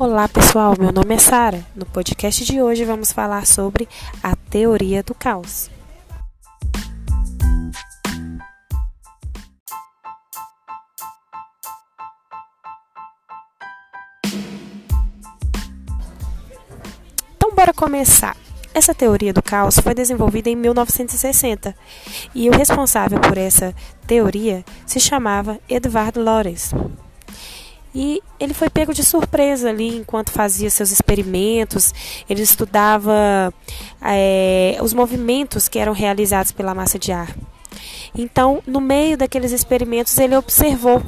Olá pessoal, meu nome é Sara. No podcast de hoje vamos falar sobre a teoria do caos. Então bora começar. Essa teoria do caos foi desenvolvida em 1960 e o responsável por essa teoria se chamava Edward Lorenz. E ele foi pego de surpresa ali enquanto fazia seus experimentos. Ele estudava é, os movimentos que eram realizados pela massa de ar. Então, no meio daqueles experimentos, ele observou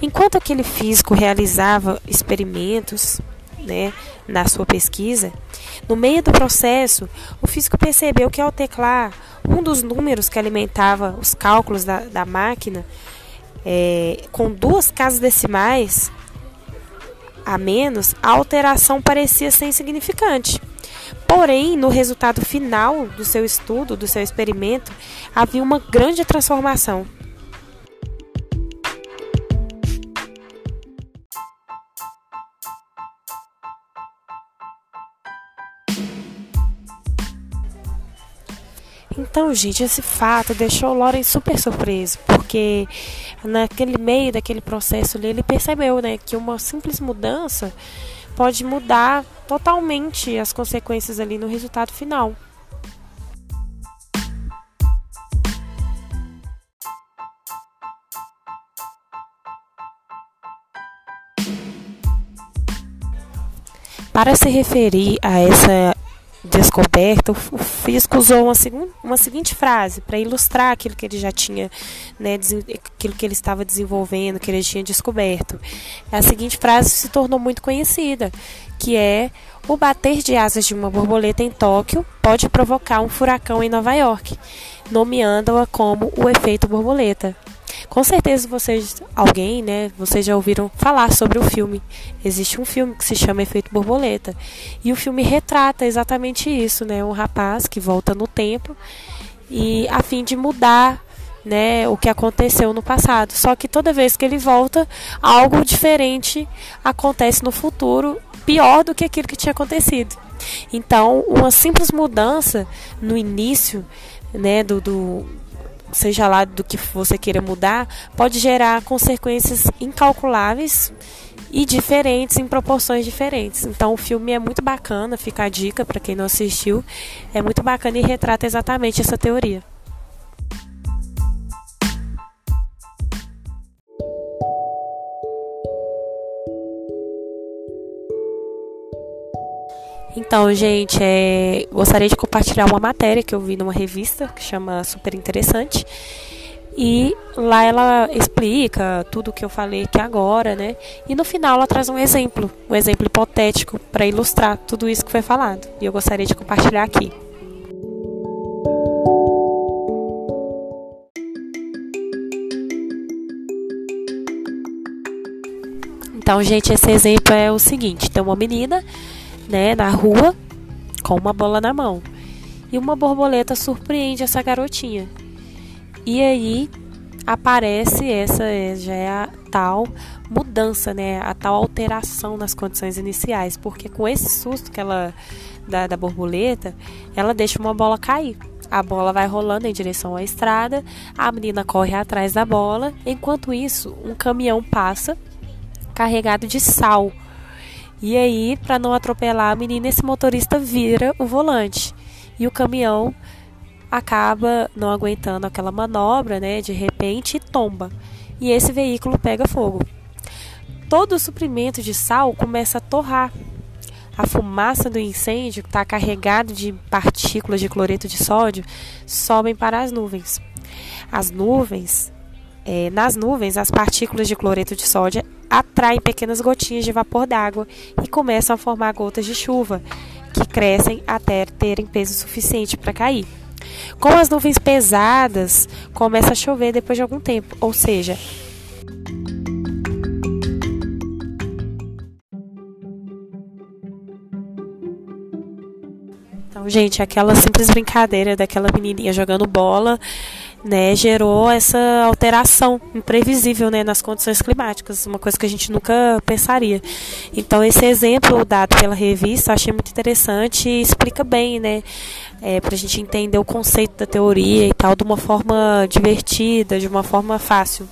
Enquanto aquele físico realizava experimentos, né, na sua pesquisa, no meio do processo, o físico percebeu que ao teclar um dos números que alimentava os cálculos da, da máquina, é, com duas casas decimais a menos, a alteração parecia ser insignificante. Porém, no resultado final do seu estudo, do seu experimento, havia uma grande transformação. Então, gente, esse fato deixou o Loren super surpreso, porque naquele meio daquele processo ele percebeu né, que uma simples mudança pode mudar totalmente as consequências ali no resultado final. Para se referir a essa descoberta, o físico usou uma, uma seguinte frase para ilustrar aquilo que ele já tinha, né, aquilo que ele estava desenvolvendo, que ele tinha descoberto. A seguinte frase se tornou muito conhecida, que é o bater de asas de uma borboleta em Tóquio pode provocar um furacão em Nova York, nomeando-a como o efeito borboleta. Com certeza vocês, alguém, né, vocês já ouviram falar sobre o filme. Existe um filme que se chama Efeito Borboleta. E o filme retrata exatamente isso, né, um rapaz que volta no tempo e a fim de mudar né, o que aconteceu no passado. Só que toda vez que ele volta, algo diferente acontece no futuro, pior do que aquilo que tinha acontecido. Então, uma simples mudança no início, né, do, do seja lá do que você queira mudar, pode gerar consequências incalculáveis e diferentes em proporções diferentes. Então o filme é muito bacana, fica a dica para quem não assistiu, é muito bacana e retrata exatamente essa teoria. Então, gente, é, gostaria de compartilhar uma matéria que eu vi numa revista que chama Super Interessante. E lá ela explica tudo o que eu falei aqui agora, né? E no final ela traz um exemplo, um exemplo hipotético para ilustrar tudo isso que foi falado. E eu gostaria de compartilhar aqui. Então, gente, esse exemplo é o seguinte: tem uma menina né, na rua com uma bola na mão. E uma borboleta surpreende essa garotinha. E aí aparece essa já é a tal mudança, né, a tal alteração nas condições iniciais, porque com esse susto que ela da, da borboleta, ela deixa uma bola cair. A bola vai rolando em direção à estrada, a menina corre atrás da bola, enquanto isso, um caminhão passa carregado de sal e aí, para não atropelar a menina, esse motorista vira o volante. E o caminhão acaba não aguentando aquela manobra, né? De repente tomba. E esse veículo pega fogo. Todo o suprimento de sal começa a torrar. A fumaça do incêndio, que está carregado de partículas de cloreto de sódio, sobem para as nuvens. As nuvens, é, nas nuvens, as partículas de cloreto de sódio atraem pequenas gotinhas de vapor d'água e começam a formar gotas de chuva, que crescem até terem peso suficiente para cair. Com as nuvens pesadas, começa a chover depois de algum tempo, ou seja, gente, aquela simples brincadeira daquela menininha jogando bola, né, gerou essa alteração imprevisível, né, nas condições climáticas, uma coisa que a gente nunca pensaria. Então, esse exemplo dado pela revista, eu achei muito interessante e explica bem, né, é, para a gente entender o conceito da teoria e tal de uma forma divertida, de uma forma fácil.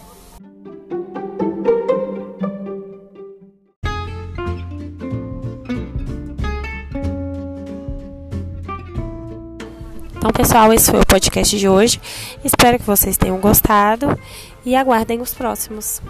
Então, pessoal, esse foi o podcast de hoje. Espero que vocês tenham gostado e aguardem os próximos.